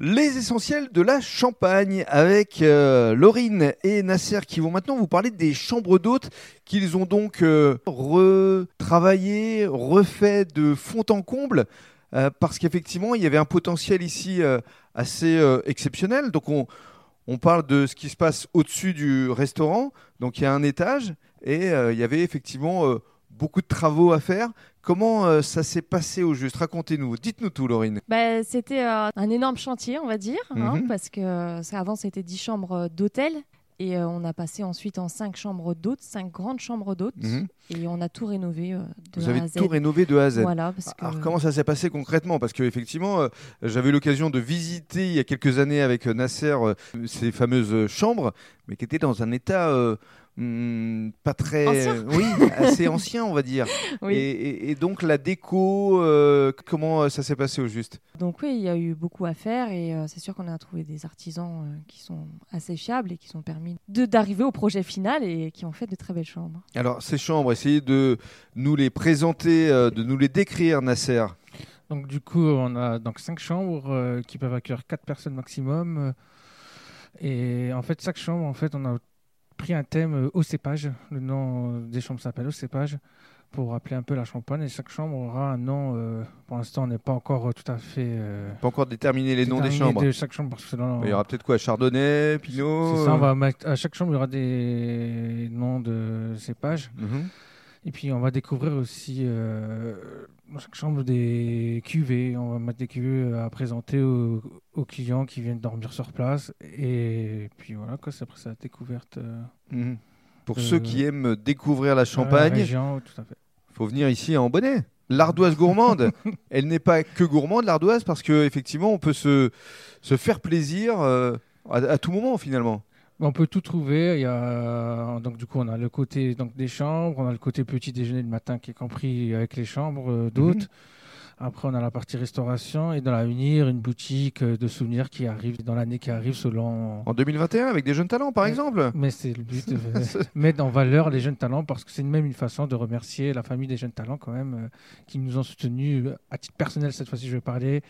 Les essentiels de la Champagne avec euh, Laurine et Nasser qui vont maintenant vous parler des chambres d'hôtes qu'ils ont donc euh, retravaillé, refait de fond en comble euh, parce qu'effectivement il y avait un potentiel ici euh, assez exceptionnel. Donc on, parle de ce qui se passe au-dessus du restaurant. Donc il y a un étage et il y avait effectivement beaucoup de travaux à faire. Comment euh, ça s'est passé au juste? Racontez-nous, dites-nous tout Laurine. Bah, c'était euh, un énorme chantier, on va dire, hein, Mhm. parce que euh, ça, avant c'était 10 chambres d'hôtel et euh, on a passé ensuite en 5 chambres d'hôtes, 5 grandes chambres d'hôtes Mhm. et on a tout rénové euh, de Vous A à Z. tout rénové de A à Z. Voilà, parce que Alors comment ça s'est passé concrètement? Parce qu'effectivement, euh, j'avais eu l'occasion de visiter il y a quelques années avec Nasser ces fameuses chambres, mais qui étaient dans un état euh, hmm, pas très, Ancien. oui, assez ancien, on va dire. oui. Et, et- et donc la déco, euh, comment euh, ça s'est passé au juste? Donc oui, il y a eu beaucoup à faire et euh, c'est sûr qu'on a trouvé des artisans euh, qui sont assez fiables et qui sont permis de d'arriver au projet final et qui ont fait de très belles chambres. Alors ces chambres, essayez de nous les présenter, euh, de nous les décrire, Nasser. Donc du coup, on a donc cinq chambres euh, qui peuvent accueillir quatre personnes maximum. euh, et en fait, chaque chambre, en fait, on a pris un thème euh, au cépage. Le nom euh, des chambres s'appelle au cépage pour rappeler un peu la champagne. Et chaque chambre aura un nom. euh, pour l'instant, on n'est pas encore tout à fait. euh, Pas encore déterminer les noms des déterminé chambres. De chaque chambre parce que selon- Il y aura peut-être quoi Chardonnay, Pinot. C'est ça, on va mettre- à chaque chambre, il y aura des noms de cépages. mhm. Et puis on va découvrir aussi euh, dans chaque chambre des cuvées. On va mettre des cuvées à présenter aux, aux clients qui viennent dormir sur place. Et puis voilà, quoi, c'est après sa découverte euh, Mhm. Pour Euh, ceux qui aiment découvrir la la Champagne, région, tout à fait. faut venir ici en bonnet. L'ardoise gourmande, elle n'est pas que gourmande l'ardoise parce que effectivement on peut se, se faire plaisir euh, à, à tout moment finalement. On peut tout trouver. Il y a donc du coup on a le côté donc des chambres, on a le côté petit déjeuner le matin qui est compris avec les chambres euh, d'hôtes. Mhm. Après on a la partie restauration et dans l'avenir une boutique euh, de souvenirs qui arrive dans l'année qui arrive selon. En 2021 avec des jeunes talents par exemple. Mais c'est le but de mettre en valeur les jeunes talents parce que c'est même une façon de remercier la famille des jeunes talents quand même euh, qui nous ont soutenus euh, à titre personnel cette fois-ci je vais parler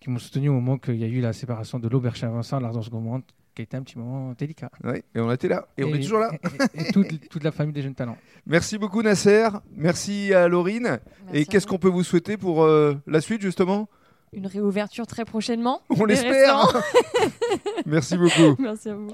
qui m'ont soutenu au moment qu'il y a eu la séparation de l'auberge Saint-Vincent l'Ardence Gourmande qui a été un petit moment délicat Ouais, et on était là et, on est toujours là. et, et toute, toute la famille des jeunes talents Merci beaucoup Nasser, merci à Laurine. Merci et à qu'est-ce qu'on peut vous souhaiter pour euh, la suite justement? Une réouverture très prochainement. On l'espère. Merci beaucoup. Merci à vous.